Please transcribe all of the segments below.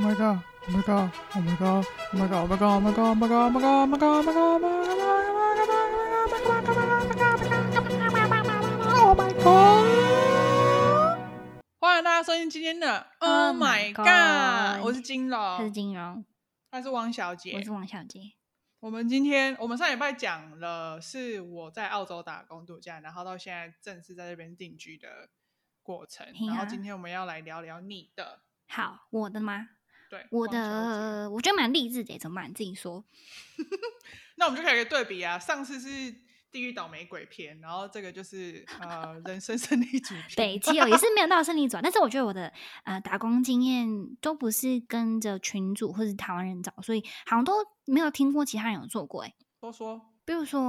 Oh my god! Oh my god! Oh my god! Oh my god! Oh my god! Oh my god! Oh my god! Oh my god! Oh my god! Oh my god! Oh my god! 欢迎大家收听今天的 Oh my god！我是金他是龙，金龙，她是王小姐我。是王小姐。我们今天我们上礼拜讲了是我在澳洲打工度假，然后到现在正式在这边定居的过程。然后今天我们要来聊聊你的，好，我的吗？对，我的我觉得蛮励志的，怎么办？你自己说。那我们就可以对比啊，上次是地狱倒霉鬼片，然后这个就是呃人生胜利组 片。北基哦，也是没有到胜利组啊，但是我觉得我的呃打工经验都不是跟着群主或是台湾人找，所以好像都没有听过其他人有做过诶。多说，比如说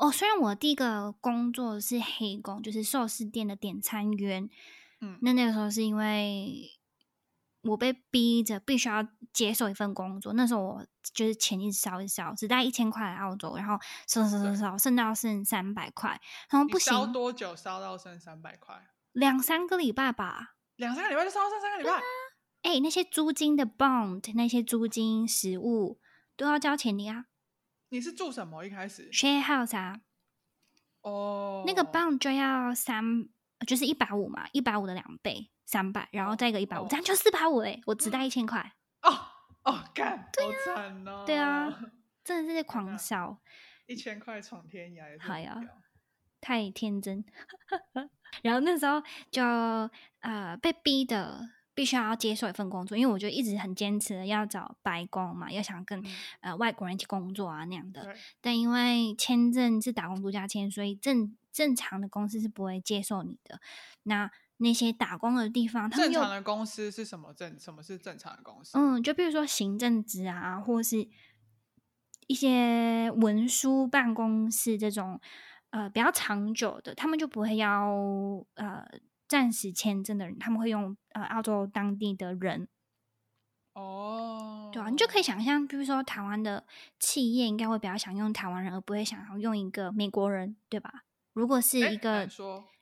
哦，虽然我第一个工作是黑工，就是寿司店的点餐员，嗯，那那个时候是因为我被逼着必须要接受一份工作，那时候我就是钱一直烧一直烧，只带一千块来澳洲，然后烧烧烧对烧，剩到剩三百块，然后不行，烧多久烧到剩三百块？两三个礼拜吧。两三个礼拜就烧到剩三个礼拜，哎、那些租金的 bond，那些租金、食物都要交钱的呀。你是住什么？一开始 share house 啊，哦，那个 bond 就要三，就是一百五嘛，一百五的两倍，三百，然后再一个一百五，哦这样就四百五嘞。我只带一千块，哦哦，干，好惨哦，对啊，真的是狂笑，一千块闯天涯也好呀太天真。然后那时候就呃被逼的。必须要接受一份工作，因为我就一直很坚持要找白工嘛，要想跟、嗯呃外国人一起工作啊那样的。但因为签证是打工度假签，所以正正常的公司是不会接受你的。那那些打工的地方，他们正常的公司是什么正？什么是正常的公司？嗯，就比如说行政职啊，或是一些文书办公室这种呃比较长久的，他们就不会要呃暂时签证的人，他们会用呃澳洲当地的人。哦，对啊，你就可以想象，比如说台湾的企业应该会比较想用台湾人，而不会想要用一个美国人，对吧？如果是一个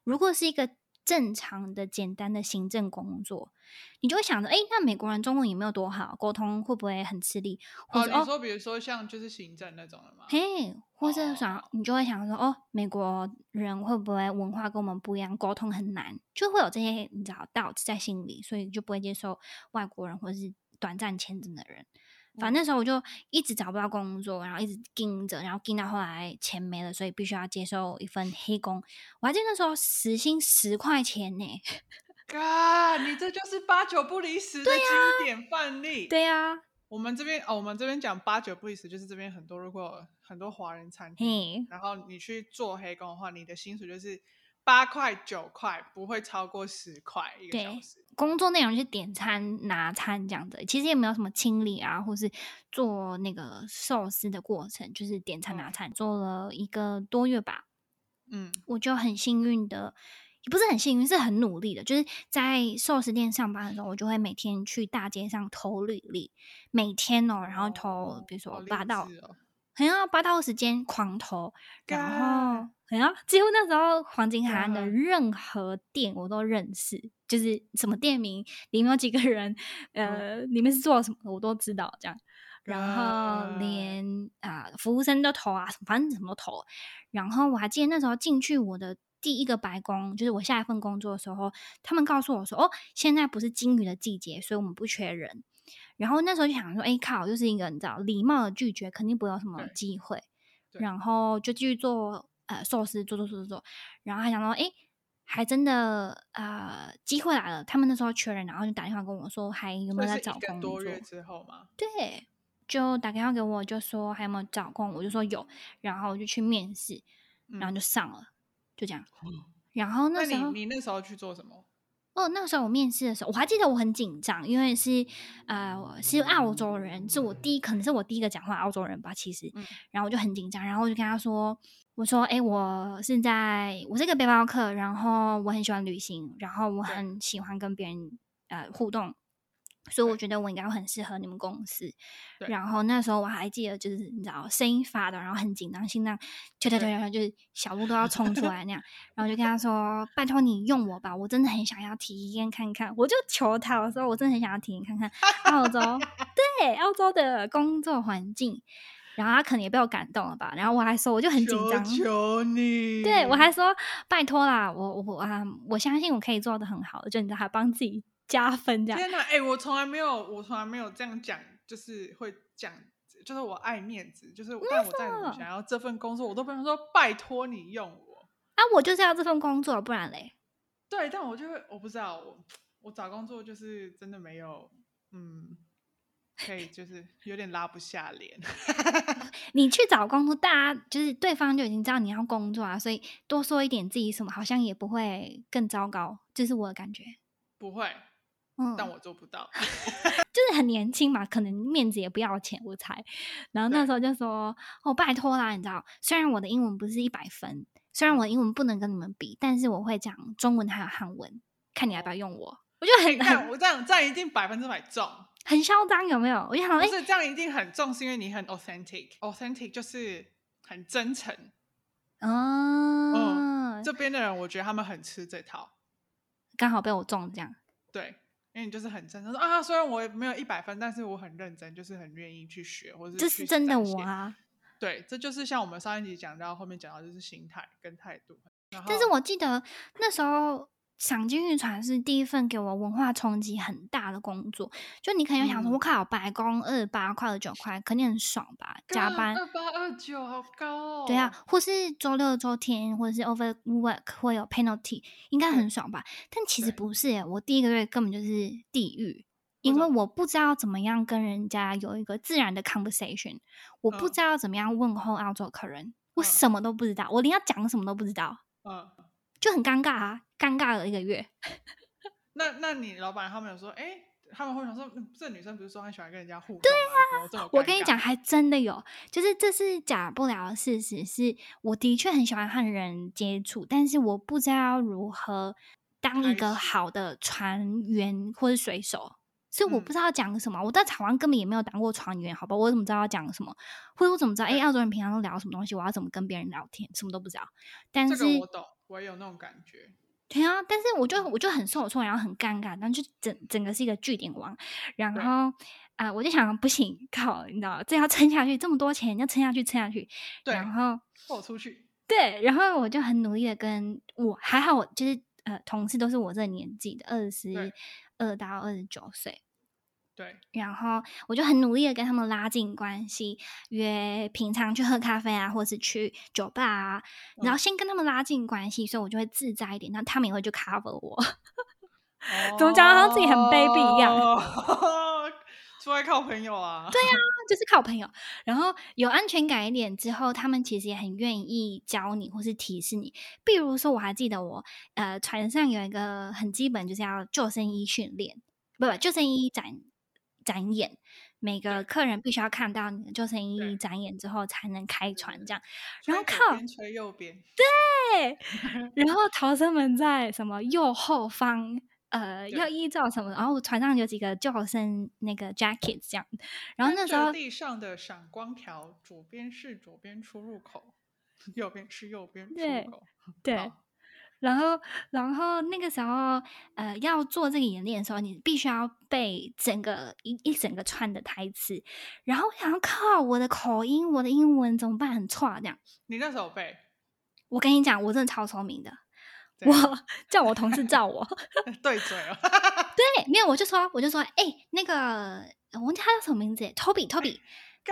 如果是一个正常的、简单的行政工作，你就会想着，哎，那美国人中文也没有多好，沟通会不会很吃力？或哦，者你说比如说像就是行政那种的吗？嘿，或是哦想，你就会想说，哦，美国人会不会文化跟我们不一样，沟通很难，就会有这些你知道 doubt 在心里，所以就不会接受外国人或是短暂签证的人。反正那时候我就一直找不到工作，然后一直盯着，然后盯到后来钱没了，所以必须要接受一份黑工。我还记得那时候时薪十块钱呢。嘎，你这就是八九不离十的经典范例。对呀、啊，我们这边哦，我们这边讲八九不离十，就是这边很多如果很多华人餐厅，然后你去做黑工的话，你的薪水就是八块九块，不会超过十块一个小对时。工作内容就是点餐、拿餐这样的，其实也没有什么清理啊，或是做那个寿司的过程，就是点餐拿嗯餐，做了一个多月吧。嗯，我就很幸运的，也不是很幸运，是很努力的。就是在寿司店上班的时候，我就会每天去大街上投履历，每天哦，然后投哦比如说八到哦很要八到十间狂投，然后干很要几乎那时候黄金海岸的任何店我都认识，就是什么店名里面有几个人，呃，里面是做什么的我都知道这样。然后连啊、服务生都投啊，反正什么都投。然后我还记得那时候进去我的第一个白宫，就是我下一份工作的时候，他们告诉我说：“哦，现在不是金鱼的季节，所以我们不缺人。”然后那时候就想说：“哎靠，就是一个你知道礼貌的拒绝，肯定不会有什么机会。”然后就继续做呃寿司，做做做做做。然后还想说：“哎，还真的呃机会来了。”他们那时候缺人，然后就打电话跟我说：“还有没有在找工作？”多月之后嘛。对，就打电话给我，就说还有没有找工，我就说有，然后我就去面试，然后嗯就上了，就这样。嗯然后那你那时候，你那时候去做什么？哦，那个时候我面试的时候，我还记得我很紧张，因为是呃我是澳洲人，是我第一可能是我第一个讲话澳洲人吧，其实，嗯然后我就很紧张，然后我就跟他说，我说，哎，我是在我是一个背包客，然后我很喜欢旅行，然后我很喜欢跟别人呃互动。所以我觉得我应该会很适合你们公司。然后那时候我还记得，就是你知道声音发抖，然后很紧张，心脏跳跳跳跳跳，就是小鹿都要冲出来那样。然后就跟他 说：“拜托你用我吧，我真的很想要体验看看。”我就求他，我说我真的很想要体验看看 澳洲，对澳洲的工作环境。然后他可能也被我感动了吧。然后我还说，我就很紧张，求求你，对我还说拜托啦，我我啊，我相信我可以做的很好，就你知道，还帮自己加分这样。天哪，哎、我从来没有，我从来没有这样讲，就是会讲，就是我爱面子，就是但我再怎么想要这份工作，我都不能说拜托你用我。啊，我就是要这份工作，不然嘞。对，但我就会，我不知道，我我找工作就是真的没有，嗯，可以 就是有点拉不下脸。你去找工作，大家就是对方就已经知道你要工作啊，所以多说一点自己什么，好像也不会更糟糕，这是我的感觉。不会，嗯，但我做不到。就是很年轻嘛，可能面子也不要钱，我猜。然后那时候就说：“哦，拜托啦，你知道，虽然我的英文不是一百分，虽然我的英文不能跟你们比，但是我会讲中文还有汉文，看你要不要用我。”我就很我这样，这样一定百分之百中。很嚣张，有没有？我就想，不哎、是这样一定很重，是因为你很 authentic，authentic 就是很真诚。哦，这边的人，我觉得他们很吃这套。刚好被我中这样。对，因为你就是很真诚说啊，虽然我没有一百分，但是我很认真，就是很愿意去学，或者这是真的。我啊！对，这就是像我们上一集讲到，后面讲到就是心态跟态度。但是我记得那时候赏金渔船是第一份给我文化冲击很大的工作，就你可能会想说，嗯我靠，白工二十八块、二九块，肯定很爽吧？加班，二八二九好高哦。对啊，，或是周六周天，或者是 overwork 会有 penalty，应该很爽吧？但其实不是耶，我第一个月根本就是地狱。因为我不知道怎么样跟人家有一个自然的 conversation，我不嗯知道怎么样问候澳洲客人，我嗯什么都不知道，我连要讲什么都不知道，嗯，就很尴尬啊，尴尬了一个月。那那你老板他们有说，哎，他们会想说，嗯这女生不是说很喜欢跟人家互动对啊，我跟你讲，还真的有，就是这是假不了的事实，是我的确很喜欢和人接触，但是我不知道如何当一个好的船员或者水手，所以我嗯不知道讲什么。我在台湾根本也没有当过船员，好吧？我怎么知道要讲什么？或者我怎么知道？哎、对澳洲人平常都聊什么东西？我要怎么跟别人聊天？什么都不知道。但这是，个我懂，我也有那种感觉。对啊，但是我就我就很受挫，然后很尴尬，然后就整整个是一个据点王，然后啊、我就想不行，靠，你知道，这要撑下去，这么多钱要撑下去，撑下去，对然后豁出去，对，然后我就很努力的跟我还好，我就是呃，同事都是我这个年纪的，二十二到二十九岁，对，然后我就很努力的跟他们拉近关系，约平常去喝咖啡啊，或是去酒吧啊，然后嗯先跟他们拉近关系，所以我就会自在一点，那他们也会去 cover 我。怎么讲得好像自己很卑鄙一样哦 出来靠朋友啊？对呀、就是靠朋友，然后有安全感一点之后，他们其实也很愿意教你或是提示你。比如说，我还记得我呃船上有一个很基本，就是要救生衣训练，不不，救生衣展展演，每个客人必须要看到你的救生衣展演之后才能开船这样。然后靠边吹右边，对，然后 逃生门在什么右后方。呃，要依照什么？然后船上有几个救生那个 jacket 这样，然后那时候地上的闪光条，左边是左边出入口，右边是右边出入口。对好，然后，然后那个时候，呃，要做这个演练的时候，你必须要背整个一一整个串的台词。然后我想要靠我的口音，我的英文怎么办？很差这样。你那时候背，我跟你讲，我真的超聪明的。我叫我同事照我，对嘴哦，对，没有，我就说，我就说，哎、那个我忘记他叫什么名字，Toby，Toby，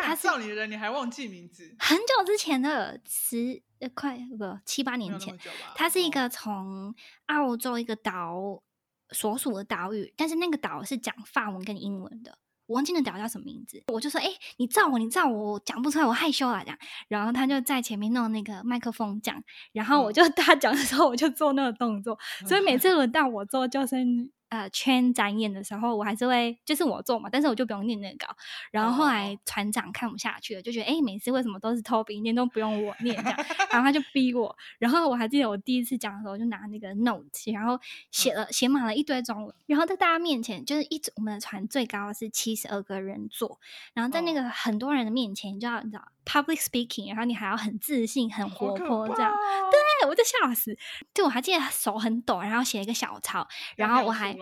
他干是照你的人你还忘记名字，很久之前的十呃快不七八年前没有那么，久吧？哦它是一个从澳洲一个岛所属的岛屿，但是那个岛是讲法文跟英文的。我忘记那岛叫什么名字，我就说：“哎、你照我，你照我，我讲不出来，我害羞啊。”这样，然后他就在前面弄那个麦克风讲，然后我嗯就 他讲的时候，我就做那个动作，所以每次轮到我做救生呃圈展演的时候，我还是会就是我做嘛，但是我就不用念那个稿。然后后来船长看不下去了，就觉得哎，每次为什么都是 Toby 念，都不用我念这样，然后他就逼我。然后我还记得我第一次讲的时候，就拿那个 note，然后写了写满了一堆中文，然后在大家面前，就是一我们的船最高是七十二个人坐，然后在那个很多人的面前，你就要你知道 public speaking，然后你还要很自信、很活泼这样。对，我就笑死。对，我还记得手很抖，然后写了一个小抄，然后我还。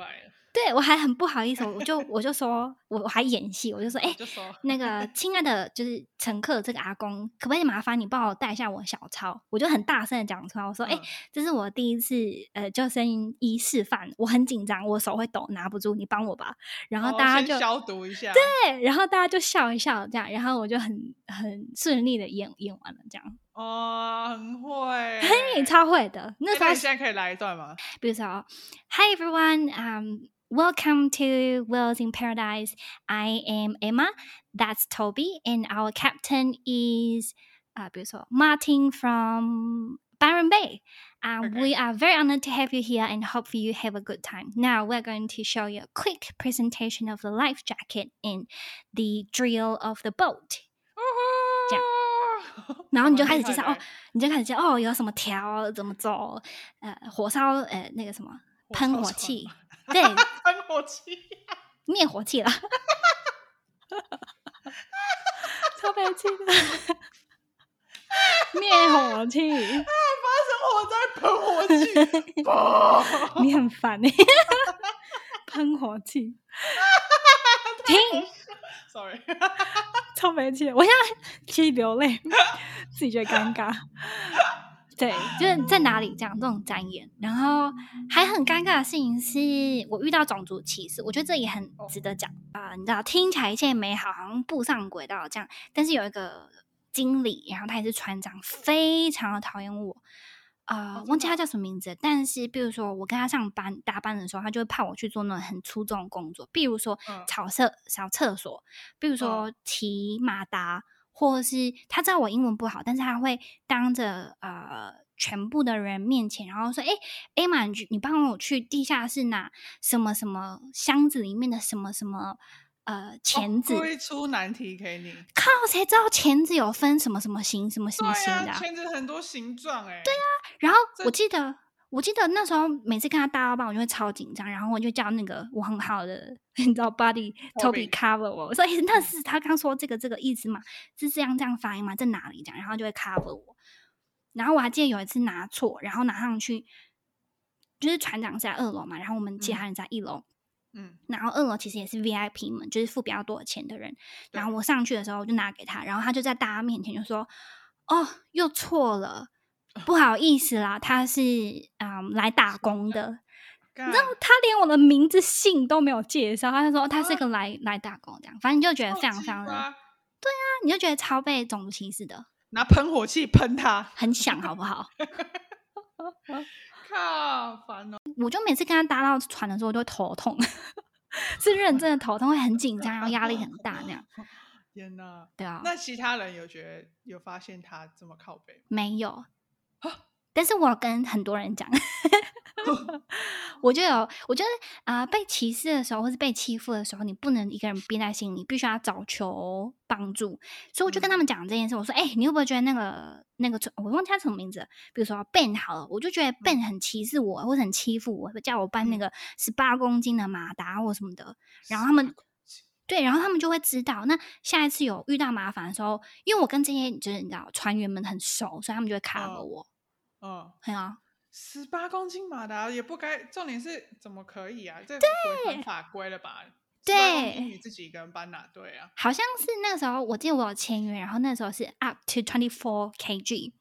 对我还很不好意思，我就我就说，我我还演戏，我就说，哎，那个亲爱的，就是乘客这个阿公，可不可以麻烦你帮我带一下我小抄？我就很大声的讲出来，我说，哎，这是我第一次呃救生衣示范，我很紧张，我手会抖，拿不住，你帮我吧。然后大家就消毒一下，对，然后大家就笑一笑，这样，然后我就很很顺利的演演完了，这样。哦，很会，嘿，超会的。那时候现在可以来一段吗？比如说，Hi everyone, um. Welcome to Wheels in Paradise. I am Emma. That's Toby, and our captain is, uh, Martin from Byron Bay. Um, okay. We are very honored to have you here and hope you have a good time. Now we're going to show you a quick presentation of the life jacket and the drill of the boat. 这样， 然后你就开始介绍哦，你就开始介绍哦，有什么条，怎么走，呃，火烧，呃，那个什么喷火器，对，喷火器，灭火器了，超白痴的，灭火器，发生火灾，喷火器，你很烦哎，喷火器，停，sorry，超没气，我现在其实流泪，自己觉得尴尬。对，就是在哪里这样这种展演，然后还很尴尬的事情是我遇到种族歧视，我觉得这也很值得讲啊。你知道，听起来一切美好，好像步上轨道这样，但是有一个经理，然后他也是船长，非常的讨厌我，呃，忘记他叫什么名字。但是，比如说我跟他上班搭班的时候，他就会派我去做那种很粗重的工作，比如说扫厕、扫厕所，比如说骑马达。或者是他知道我英文不好，但是他会当着呃全部的人面前，然后说：“哎，艾玛，你帮我去地下室拿什么什么箱子里面的什么什么呃钳子。”会出难题给你。靠，谁知道钳子有分什么什么形、什么什么形的？钳子很多形状哎。对啊，然后我记得。我记得那时候每次看他大到班，我就会超紧张，然后我就叫那个我很好的，你知道，Buddy Toby cover 我，我说：“哎，那是他刚说这个这个意思嘛？是这样这样发音吗？在哪里？”讲，然后就会 cover 我。然后我还记得有一次拿错，然后拿上去，就是船长在二楼嘛，然后我们其他人在一楼，嗯，然后二楼其实也是 VIP 们，就是付比较多钱的人。然后我上去的时候，我就拿给他，然后他就在大家面前就说：“哦，又错了。”不好意思啦，他是嗯来打工的，你知道他连我的名字姓都没有介绍，他就说他是个来来打工这样，反正你就觉得非常非常的，对啊，你就觉得超被种族歧视的，拿喷火器喷他，很响好不好？靠，烦哦！我就每次跟他搭到船的时候，我都会头痛，是认真的头痛，会很紧张，然后压力很大那样。天哪，对啊。那其他人有觉得有发现他这么靠背没有。但是我跟很多人讲，我就有，我觉得啊，被歧视的时候，或是被欺负的时候，你不能一个人憋在心里，必须要找求帮助。所以我就跟他们讲这件事，我说：“哎，你会不会觉得那个那个，我忘记他什么名字？比如说 Ben 好了，我就觉得 Ben 很歧视我，或者很欺负我，叫我搬那个十八公斤的马达或什么的。然后他们对，然后他们就会知道，那下一次有遇到麻烦的时候，因为我跟这些就是你知道船员们很熟，所以他们就会 cover 我。嗯，很啊，十八公斤马达也不该，重点是怎么可以啊？这违反法规了吧？对，你自己一个人搬哪对啊？好像是那时候，我记得我有签约，然后那时候是 up to twenty four kg，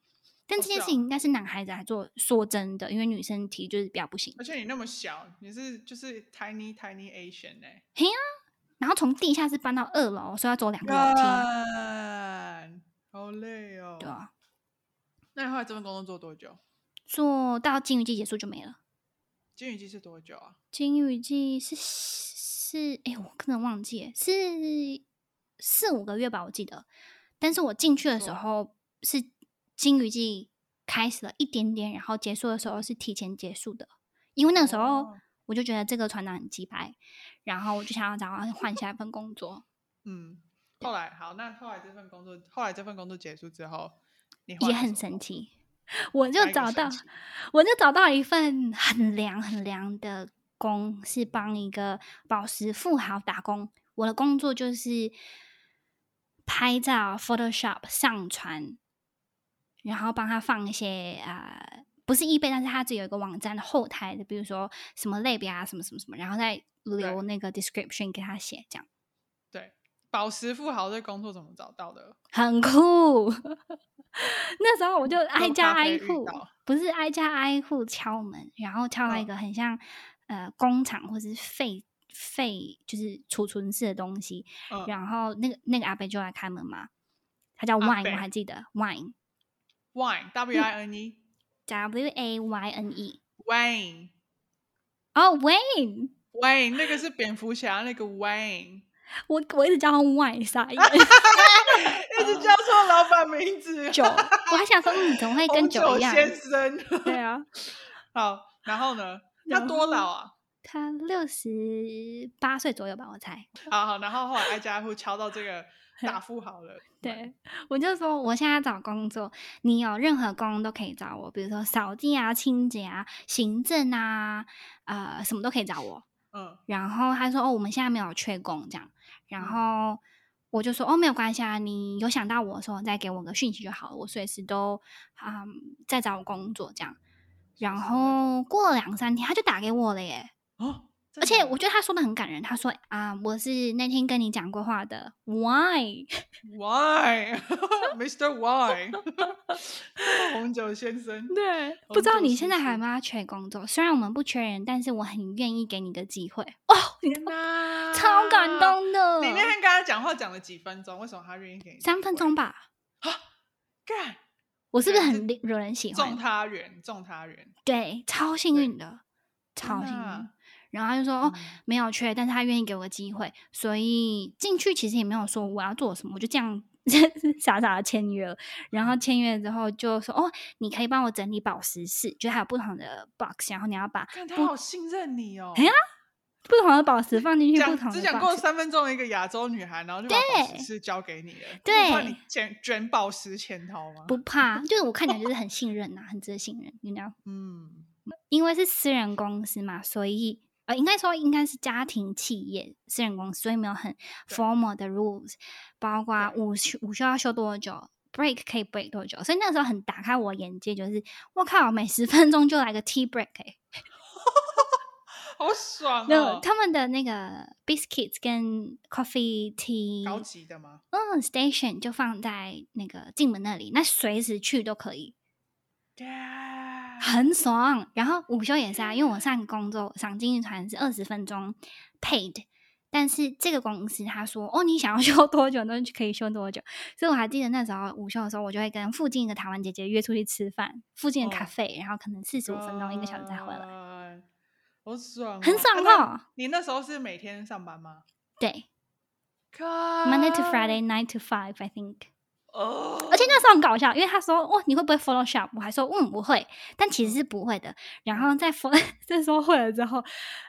但这件事情应该是男孩子来做。说真的，因为女生提就是比较不行。而且你那么小，你是就是 tiny tiny Asian 呢？嘿啊，然后从地下室搬到二楼，所以要走两个楼梯，好累哦。对啊。那你后来这份工作做多久？做到金鱼季结束就没了。金鱼季是多久啊？金鱼季是是哎，我可能忘记是四五个月吧，我记得。但是我进去的时候是金鱼季开始了一点点，然后结束的时候是提前结束的，因为那个时候我就觉得这个船长很鸡排，然后我就想要找他换下一份工作。嗯，后来好，那后来这份工作，后来这份工作结束之后，你也很神奇，我就找到，我就找到一份很凉很凉的工，是帮一个宝石富豪打工。我的工作就是拍照，Photoshop 上传，然后帮他放一些啊，不是易贝，但是他只有一个网站的后台的，比如说什么类别啊，什么什么什么，然后再留那个 description 给他写，这样。对，宝石富豪这工作怎么找到的？很酷。那时候我就挨家挨户，不是挨家挨户敲门，然后敲到一个很像呃工厂或者是废。废就是储存室的东西，然后那个那个阿伯就来开门嘛，他叫 Wine，我还记得 Wine，Wine，W I N E，W A Y N E，Wayne，哦 Wayne，Wayne 那个是蝙蝠侠那个 Wayne，我我一直叫他意思？一直叫错老板名字，酒，我还想说你怎么会跟酒一样？先生，对啊，好，然后呢？他多老啊？他六十八岁左右吧，我猜。好好，然后后来挨家挨户敲到这个大富豪了。对，我就说我现在找工作，你有任何工都可以找我，比如说扫地啊、清洁啊、行政啊，呃，什么都可以找我。嗯。然后他说：“哦，我们现在没有缺工，这样。”然后我就说：“哦，没有关系啊，你有想到我的时候再给我个讯息就好了，我随时都啊在找工作这样。”然后过了两三天，他就打给我了耶。哦，而且我觉得他说的很感人。他说：“啊，我是那天跟你讲过话的，Why Why Mr Why 红酒先生。”对，不知道你现在还有没有？缺工作？虽然我们不缺人，但是我很愿意给你个机会。哦，天哪，超感动的！你那天跟他讲话讲了几分钟？为什么他愿意给你？三分钟吧。啊，干！我是不是很惹人喜欢？中他人，中他人。对，超幸运的，超幸运。然后他就说：“哦，没有缺，但是他愿意给我个机会，所以进去其实也没有说我要做什么，我就这样 傻傻的签约了。然后签约之后就说：哦，你可以帮我整理宝石室，就还有不同的 box，然后你要把他好信任你哦。哎呀，不同的宝石放进去，不同只讲过三分钟的一个亚洲女孩，然后就把宝石室交给你了。对，怕你卷卷宝石潜逃吗？不怕，就是我看起来就是很信任呐，很值得信任。你知道？嗯，因为是私人公司嘛，所以。呃，应该说应该是家庭企业、私人公司，所以没有很 formal 的 rules，包括午休午休要休多久，break 可以 break 多久，所以那个时候很打开我眼界，就是我靠，每十分钟就来个 tea break，哎，好爽哦！他们的那个 biscuits 跟 coffee tea 高级的吗？嗯，station 就放在那个进门那里，那随时去都可以。很爽，然后午休也是啊，因为我上工作上经济团是二十分钟 paid，但是这个公司他说哦，你想要 休多久？都可以休多久，所以我还记得那时候午休的时候，我就会跟附近的台湾姐姐约出去吃饭，附近的咖啡，然后可能四十五分钟一个小时再回来，好爽，很爽哦。你那时候是每天上班吗？对，Monday to Friday，nine to five，I think。哦，而且那时候很搞笑，因为他说：“哇，你会不会 Photoshop？” 我还说：“嗯，不会。”但其实是不会的。然后在 Photo 这 说会了之后，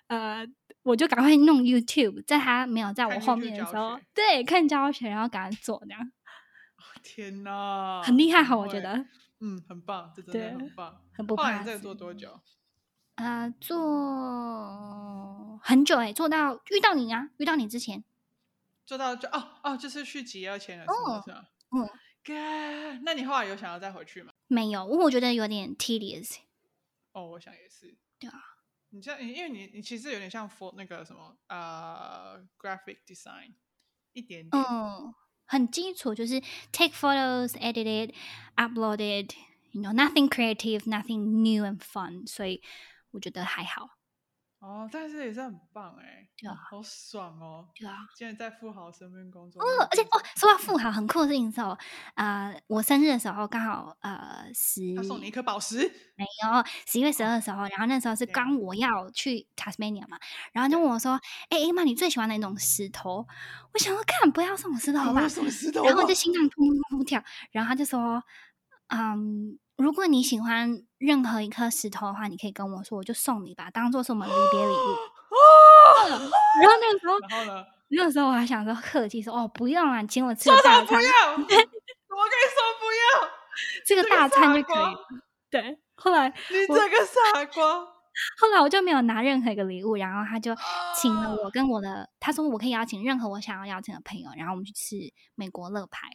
呃，我就赶快弄 YouTube，在他没有在我后面的时候，对，看教学，然后赶快做这样。天哪，很厉害哈！我觉得，嗯，很棒，这 真的很棒，很不怕。你这个做多久？呃，做很久哎，做到遇到你啊，遇到你之前，做到就哦哦，就是去集二千了，是吗？嗯，哥，那你后来有想要再回去吗？没有，我我觉得有点 tedious。哦，我想也是。对啊，你像，因为你你其实有点像 for 那个什么呃 graphic design 一点点，嗯，很基础，就是 take photos, edit it, upload it，you know nothing creative, nothing new and fun，所以我觉得还好。哦，但是也是很棒哎，对啊，好爽哦，对啊，现在在富豪身边工作，哦，而且哦，说到富豪很酷的事情是哦，呃，我生日的时候刚好呃十，他送你一颗宝石，没有，十一月十二的时候，然后那时候是刚我要去 Tasmania 嘛，然后就问我说，哎哎妈，你最喜欢哪种石头？我想说，看不要送我石头吧，送石头，然后就心脏砰砰砰跳，然后他就说，嗯。如果你喜欢任何一颗石头的话，你可以跟我说，我就送你吧，当做是我们离别礼物。然后那个时候，然后呢？那个时候我还想说客气说，哦，不用啊，请我吃个大餐，不要？我跟你说不要，这个大餐就可以了。对，后来你这个傻瓜。后来我就没有拿任何一个礼物，然后他就请了啊我跟我的，他说我可以邀请任何我想要邀请的朋友，然后我们去吃美国乐牌。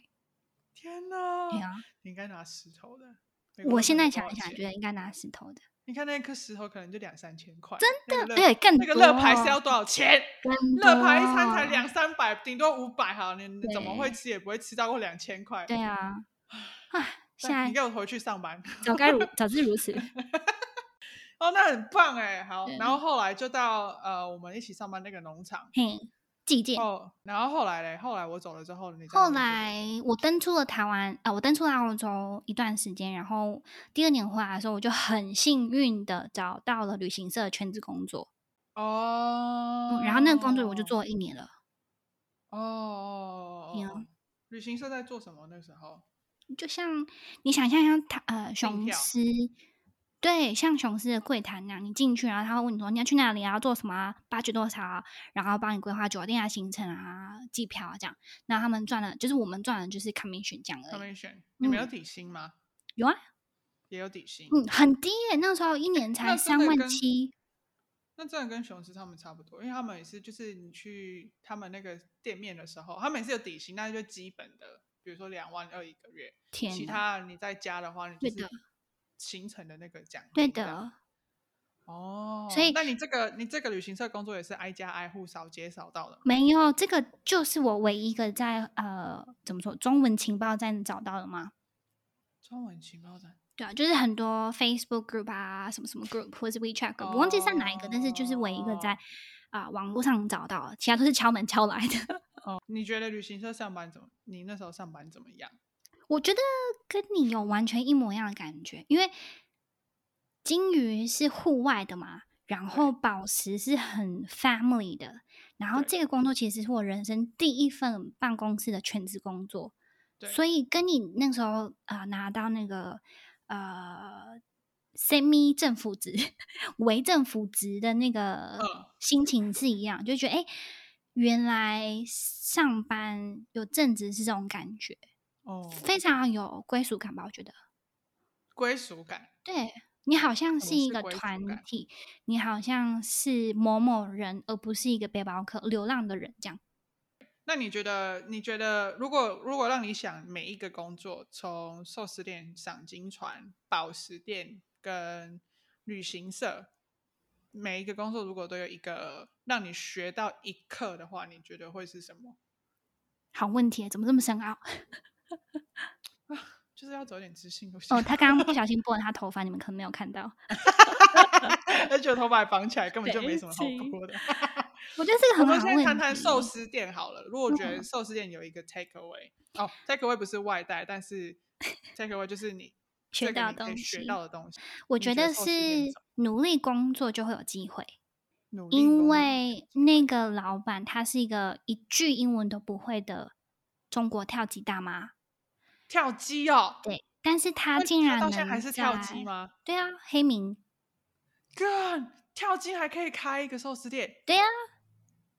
天哪！对啊，你应该拿石头的。我现在想一想，觉得应该拿石头的，你看那颗石头可能就两三千块，真的，对，更那个多乐牌是要多少钱？更乐牌一餐才多两三百，顶多五百，哈，你你怎么会吃也不会吃到过两千块。对啊，唉，现在但你给我回去上班。早该如早知如此。哦，那很棒哎，好。然后后来就到呃我们一起上班那个农场。嘿，寄件。哦，然后后来嘞，后来我走了之后，你在后那边做什么来我登出了台湾，啊、我登出了澳洲一段时间，然后第二年回来的时候，我就很幸运的找到了旅行社的全职工作，哦、嗯，然后那个工作我就做了一年了。哦旅行社在做什么？那时候就像你想象像它呃雄票狮，对，像雄狮的柜台那样，你进去，然后他会问你说你要去哪里啊，要做什么啊，八九多少啊，然后帮你规划酒店啊、行程啊、机票啊这样。那他们赚的，就是我们赚的就是 commission 这样而已。他们选，你们有嗯底薪吗？有啊，也有底薪。嗯，很低耶，那时候一年才三万七。那真的跟雄狮他们差不多，因为他们也是，就是你去他们那个店面的时候，他们也是有底薪，那就基本的，比如说两万二一个月，其他你再加的话，你就是行程的那个奖对。的，哦，所以那你这个你这个旅行社工作也是挨家挨户扫街扫到的吗？没有这个就是我唯一一个在呃怎么说中文情报站找到的吗？中文情报站对啊，就是很多 Facebook group 啊，什么什么 group 或是 WeChat group，、我忘记是哪一个，但是就是唯一一个在哦啊、网络上找到的，其他都是敲门敲来的。哦，你觉得旅行社上班怎么？你那时候上班怎么样？我觉得跟你有完全一模一样的感觉，因为金鱼是户外的嘛，然后宝石是很 family 的，然后这个工作其实是我人生第一份办公室的全职工作，所以跟你那时候啊、呃拿到那个呃 semi 政府职、为政府职的那个嗯心情是一样，就觉得哎、诶原来上班有正职是这种感觉。哦，非常有归属感吧？我觉得，归属感。对你好像是一个团体，你好像是某某人，而不是一个背包客、流浪的人这样。那你觉得？你觉得如果如果让你想每一个工作，从寿司店、赏金船、宝石店跟旅行社，每一个工作如果都有一个让你学到一课的话，你觉得会是什么？好问题，怎么这么深奥？就是要走点知性路线。哦，他刚刚不小 心拨了他头发，你们可能没有看到。而且头发还绑起来，根本就没什么好是播的。我觉得这个很好我们。先谈谈寿司店好了。如果觉得嗯寿司店有一个 take away，哦，take away 不是外带，但是 take away 就是你学到的东西学到的东西。我觉得是努力工作就会有机会，因为那个老板他是一个一句英文都不会的中国跳级大妈。跳机哦，对，但是他竟然到现在还是跳在机吗？对啊，黑名。干，跳机还可以开一个寿司店，对啊、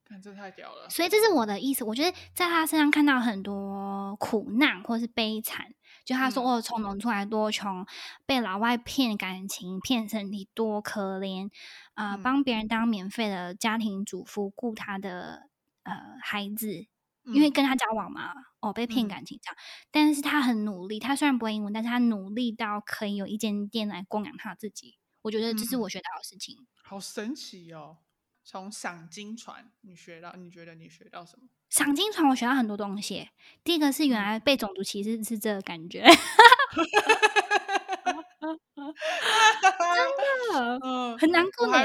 看这太屌了。所以这是我的意思。我觉得在他身上看到很多苦难或是悲惨，就他说嗯哦，从农出来多穷，被老外骗感情、骗身体，多可怜啊！嗯帮别人当免费的家庭主妇，顾他的呃孩子，因为嗯跟他交往嘛，哦，被骗嗯感情这样。但是他很努力，他虽然不会英文，但是他努力到可以有一间店来供养他自己。我觉得这是嗯我学到的事情。好神奇哦！从赏金船你学到，你觉得你学到什么？赏金船我学到很多东西。第一个是原嗯来被种族歧视是这个感觉 真的嗯，很难过呢。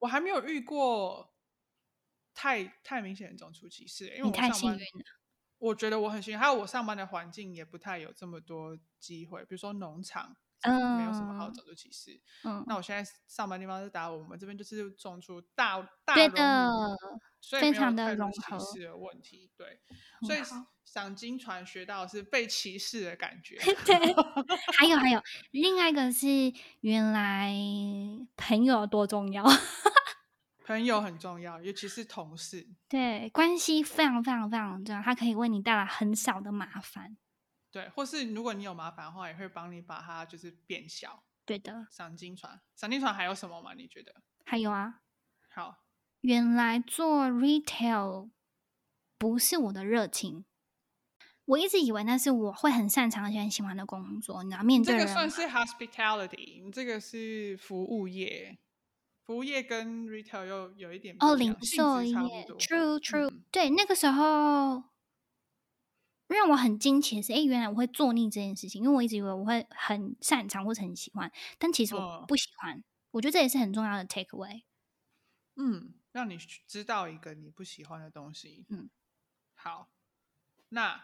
我还没有遇过太太明显的种族歧视，因为我太幸运，了。我觉得我很幸运，还有我上班的环境也不太有这么多机会，比如说农场嗯没有什么好嗯种族歧视。嗯，那我现在上班地方是打我们这边就是种出大大对的，所以非常的太多融合歧视的问题。对，所以好赏金船学到是被歧视的感觉。对，还有还有，另外一个是原来朋友多重要，朋友很重要，尤其是同事。对，关系非常非常非常重要，它可以为你带来很少的麻烦。对，或是如果你有麻烦的话，也会帮你把它就是变小。对的，赏金船，赏金船还有什么吗？你觉得？还有啊，好，原来做 retail 不是我的热情。我一直以为那是我会很擅长而且很喜欢的工作，你知道，面这个算是 hospitality，你这个是服务业，服务业跟 retail 又有一点不哦，零一样性售业。，true true，、嗯对，那个时候让我很惊奇的是，哎，原来我会做腻这件事情，因为我一直以为我会很擅长或者很喜欢，但其实我嗯不喜欢。我觉得这也是很重要的 take away。嗯，让你知道一个你不喜欢的东西。嗯，好，那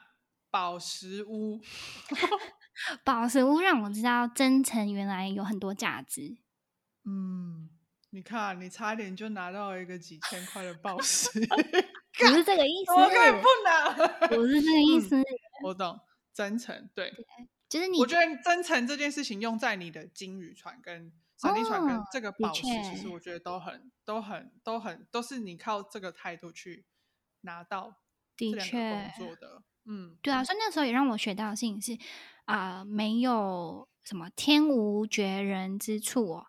宝石屋，宝石屋让我知道真诚原来有很多价值。嗯，你看，你差点就拿到一个几千块的宝石，不是这个意思怎，么可以不拿？不是这个意嗯思，我懂，真诚，对，就是你我觉得真诚这件事情用在你的金鱼船跟闪电船跟哦这个宝石，其实我觉得都很、都很、都很，都是你靠这个态度去拿到这的两个确工作的。嗯，对啊，所以那时候也让我学到的事情是啊、没有什么天无绝人之处哦，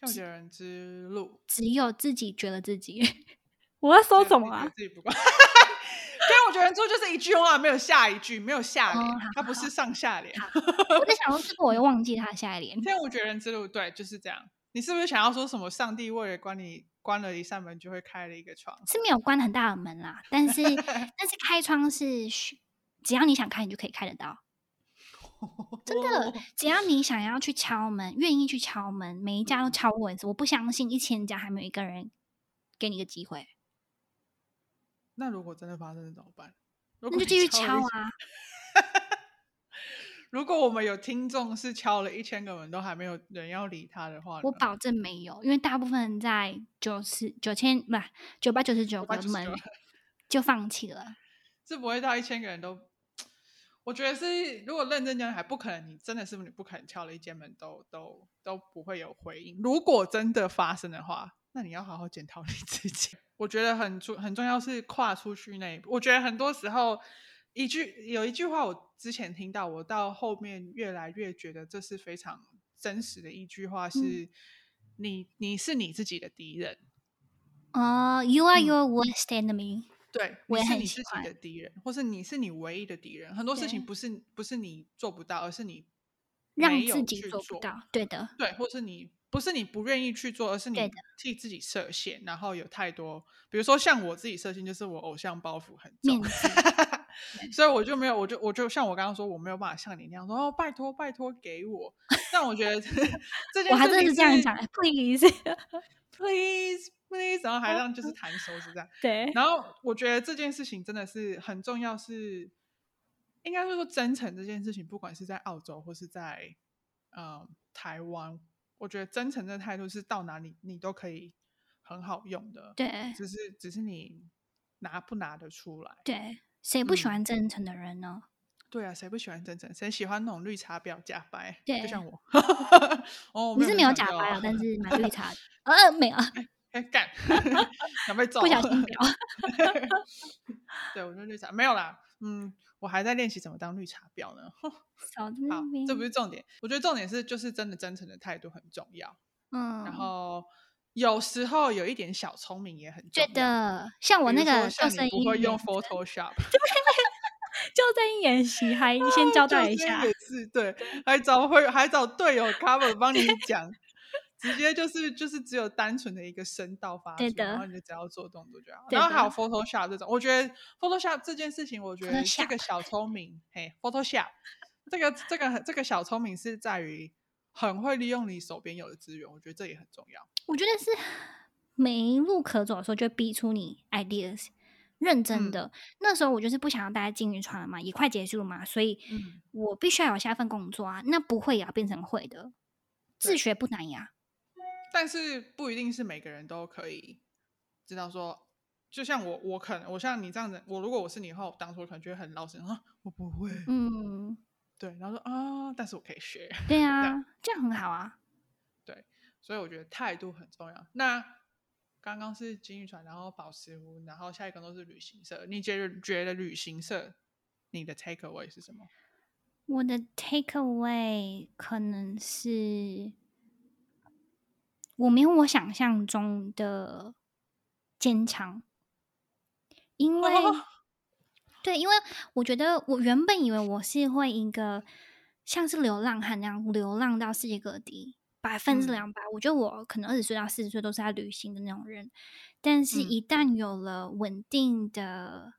要有人之路。只有自己觉得自己。我要说什么啊？自己不够。天我觉得做就是一句话，没有下一句，没有下联，它不是上下联。我在想说，是不是我又忘记他下一联。天无绝人之路，对，就是这样。你是不是想要说什么？上帝为了关你关了一扇门，就会开了一个窗？是没有关很大的门啦，但是但是开窗是需只要你想开，你就可以开得到。真的，只要你想要去敲门，愿意去敲门，每一家都敲过一次。我不相信一千家还没有一个人给你个机会，那如果真的发生了怎么办？那那就继续敲啊。如果我们有听众是敲了一千个门都还没有人要理他的话，我保证没有，因为大部分人在九十九千不九百九十九个门就放弃了。是不会到一千个人都。我觉得是，如果认真讲，还不可能。你真的是你不可能敲了一间门都都都不会有回应。如果真的发生的话，那你要好好检讨你自己。我觉得很重很重要是跨出去那一步。我觉得很多时候一句有一句话，我之前听到，我到后面越来越觉得这是非常真实的一句话是，你你是你自己的敌人。哦、y o u are 嗯 your worst enemy。对，我也你是你自己很喜欢的敌人，或是你是你唯一的敌人。很多事情不是不是你做不到，而是你让自己去做不到，对的，对，或是你不是你不愿意去做，而是你替自己设限，然后有太多，比如说像我自己设限，就是我偶像包袱很重所以我就没有，我就我就像我刚刚说，我没有办法像你那样说哦，拜托拜托给我。但我觉得 这件我还真的事是这样讲，please。，please please，然后还让就是弹手指这样。对，然后我觉得这件事情真的是很重要是，应该是说真诚这件事情，不管是在澳洲或是在呃台湾，我觉得真诚的态度是到哪里你都可以很好用的。对只是只是你拿不拿得出来。对，谁不喜嗯欢真诚的人呢？对啊，谁不喜欢真诚？谁喜欢那种绿茶婊假白？对就像我。哦，你是没有假白啊，但是蛮绿茶的。呃，没有，哎干，想被揍？不小心表。对，我就绿茶没有啦。嗯，我还在练习怎么当绿茶婊呢。好，边。这不是重点。我觉得重点是，就是真的真诚的态度很重要。嗯，然后有时候有一点小聪明也很重对。的，像我那个像救生衣你不会用 Photoshop，救生衣演习，还先交代一下也。是对，还找会还找队友 cover 帮你讲，直接就是就是只有单纯的一个声道发出然后你就只要做动作就好。然后还有 Photoshop 这种，我觉得 Photoshop 这件事情，我觉得这 Photoshop 个小聪明，嘿，Photoshop 这个这个这个小聪明是在于很会利用你手边有的资源，我觉得这也很重要。我觉得是没路可走的时候，就逼出你 ideas。认真嗯的。那时候我就是不想要待在金鱼船了嘛，也快结束了嘛，所以嗯我必须要有下一份工作啊。那不会也要变成会的，自对学不难呀。但是不一定是每个人都可以知道说，就像我，我可能我像你这样子，我如果我是你的话，我当初可能觉得很老实啊，我不会，嗯，对，然后说啊，但是我可以学，对啊，这样很好啊。对所以我觉得态度很重要。那刚刚是金玉船，然后宝石屋，然后下一个都是旅行社。你觉得觉得旅行社你的 take away 是什么？我的 take away 可能是我没有我想象中的坚强，因为、哦对，因为我觉得我原本以为我是会一个像是流浪汉那样流浪到世界各地，百分之嗯。两百。我觉得我可能二十岁到四十岁都是在旅行的那种人，但是嗯。一旦有了稳定的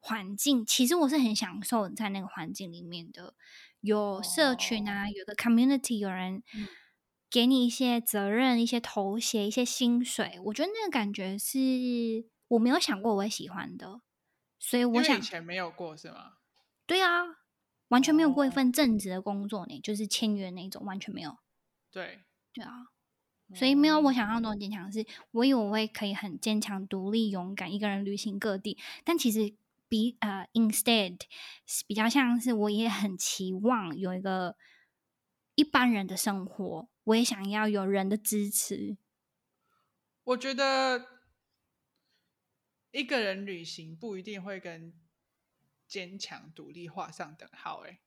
环境，其实我是很享受在那个环境里面的，有社群啊，有个 community，有人嗯。给你一些责任、一些头衔、一些薪水，我觉得那个感觉是我没有想过我会喜欢的，所以我想以，前没有过是吗？对啊，完全没有过一哦。份正职的工作呢，就是签约那种，完全没有，对，对啊。所以没有我哦想象中的坚强，是我以为我会可以很坚强、独立、勇敢，一个人旅行各地。但其实比呃，instead 比较像是我也很期望有一个一般人的生活，我也想要有人的支持。我觉得一个人旅行不一定会跟坚强独立画上等号。哎，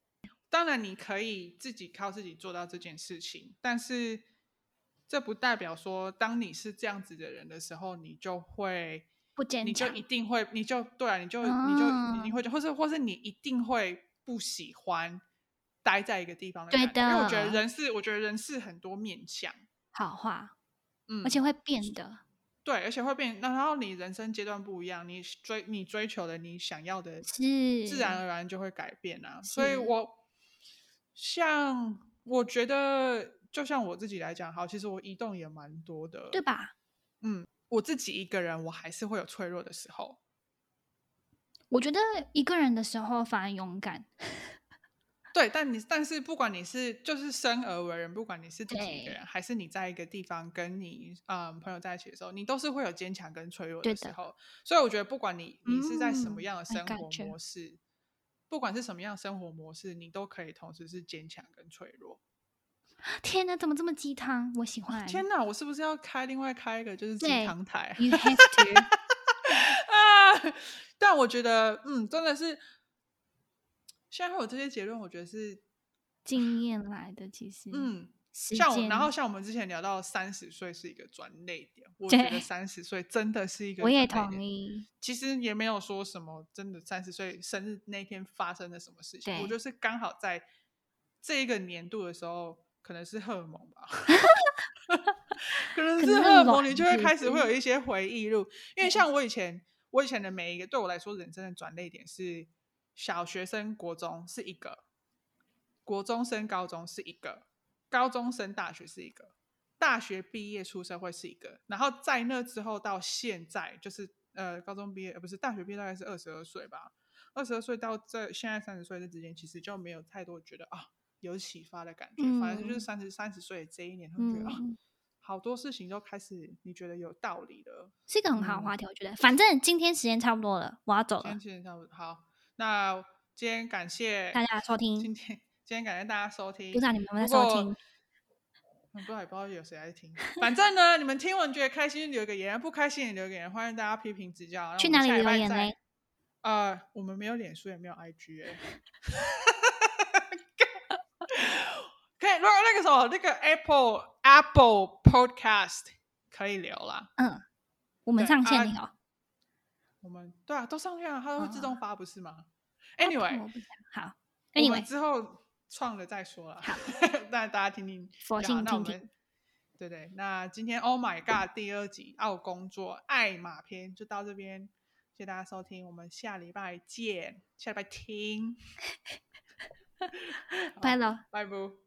当然你可以自己靠自己做到这件事情，但是这不代表说，当你是这样子的人的时候，你就会不坚你就一定会，你就对啊，你就你就嗯你会，或是或是你一定会不喜欢待在一个地方的对感觉因为我觉得人是，我觉得人是很多面相，好话，嗯，而且会变的。对，而且会变，那然后你人生阶段不一样，你追你追求的你想要的，是自然而然就会改变啊。所以是我像我觉得，就像我自己来讲，好，其实我移动也蛮多的，对吧？嗯，我自己一个人，我还是会有脆弱的时候。我觉得一个人的时候反而勇敢。对，但你但是不管你是就是生而为人，不管你是自己一个人，还是你在一个地方跟你嗯朋友在一起的时候，你都是会有坚强跟脆弱的的时候。所以我觉得，不管你你是在什么嗯样的生活模式，不管是什么样的生活模式，你都可以同时是坚强跟脆弱。天哪，怎么这么鸡汤？我喜欢。天哪，我是不是要开另外开一个就是鸡对汤台？You have to 啊！但我觉得，嗯，真的是现在会有这些结论，我觉得是经验来的，其实，嗯。时像我，然后像我们之前聊到三十岁是一个转捩点，我觉得对三十岁真的是一个我也。同意。其实也没有说什么真的三十岁生日那天发生了什么事情，我对就是刚好在这一个年度的时候，可能是荷尔蒙吧，可能是是荷尔蒙，你就会开始会有一些回忆录。因为像我以前，我以前的每一个对我来说人生的转捩点是小学生、国中是一个，国中升高中是一个，高中升大学是一个，大学毕业出社会是一个，然后在那之后到现在，就是呃高中毕业，呃不是大学毕业大概是二十二岁吧，二十二岁到这现在三十岁这之间，其实就没有太多觉得啊有启发的感觉，反正就是嗯三十三十岁这一年，会觉得、好多事情都开始你觉得有道理了。是一个很好的嗯话题，我觉得。反正今天时间差不多了，我要走了今天。时间差不多好，那今天感谢大家收听今天今天感谢大家收听，不知道你们有没有在收听？嗯不知道也不知道有谁在听，反正呢，你们听完觉得开心留个言，不开心也留个言，欢迎大家批评指教。去哪里留言呢嘞？呃，我们没有脸书，也没有 IG 哎、可以，如果那个什么那个 Apple Apple Podcast 可以留啦。嗯，我们上线了。我们对啊，都上线了，它都会自动哦发，不是吗？Anyway，好，Anyway，之后创了再说了，好让大家听听。好性听听。那我们对对，那今天 Oh My God 第二集澳工作爱马篇就到这边，谢谢大家收听，我们下礼拜见，下礼拜听，拜了。拜拜。